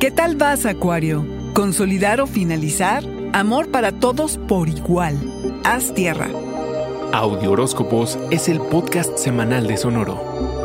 ¿Qué tal vas, Acuario? ¿Consolidar o finalizar? Amor para todos por igual. Haz tierra. Audio Horóscopos es el podcast semanal de Sonoro.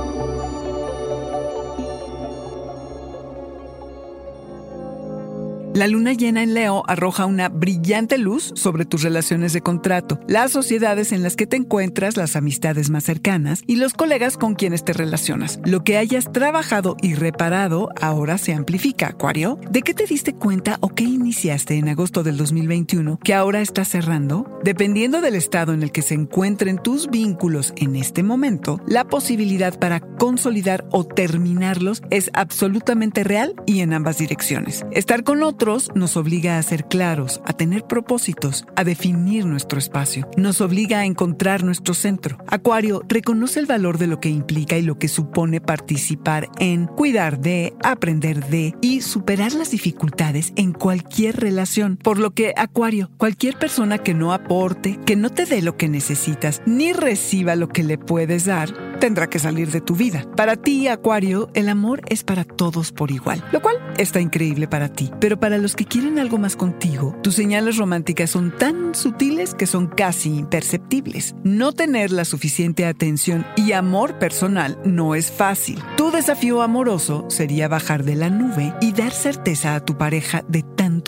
La luna llena en Leo arroja una brillante luz sobre tus relaciones de contrato, las sociedades en las que te encuentras, las amistades más cercanas y los colegas con quienes te relacionas. Lo que hayas trabajado y reparado ahora se amplifica, Acuario. ¿De qué te diste cuenta o qué iniciaste en agosto del 2021 que ahora está cerrando? Dependiendo del estado en el que se encuentren tus vínculos en este momento, la posibilidad para consolidar o terminarlos es absolutamente real y en ambas direcciones. Estar con otro nos obliga a ser claros, a tener propósitos, a definir nuestro espacio. Nos obliga a encontrar nuestro centro. Acuario reconoce el valor de lo que implica y lo que supone participar en cuidar de, aprender de y superar las dificultades en cualquier relación. Por lo que, Acuario, cualquier persona que no aporte, que no te dé lo que necesitas, ni reciba lo que le puedes dar, tendrá que salir de tu vida. Para ti, Acuario, el amor es para todos por igual, lo cual está increíble para ti. Pero para los que quieren algo más contigo, tus señales románticas son tan sutiles que son casi imperceptibles. No tener la suficiente atención y amor personal no es fácil. Tu desafío amoroso sería bajar de la nube y dar certeza a tu pareja de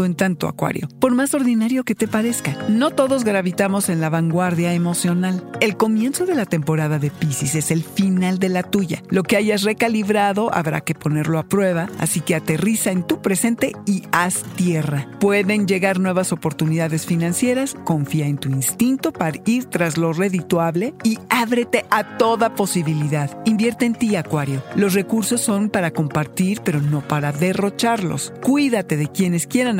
en tanto, Acuario. Por más ordinario que te parezca, no todos gravitamos en la vanguardia emocional. El comienzo de la temporada de Pisces es el final de la tuya. Lo que hayas recalibrado habrá que ponerlo a prueba, así que aterriza en tu presente y haz tierra. Pueden llegar nuevas oportunidades financieras, confía en tu instinto para ir tras lo redituable y ábrete a toda posibilidad. Invierte en ti, Acuario. Los recursos son para compartir, pero no para derrocharlos. Cuídate de quienes quieran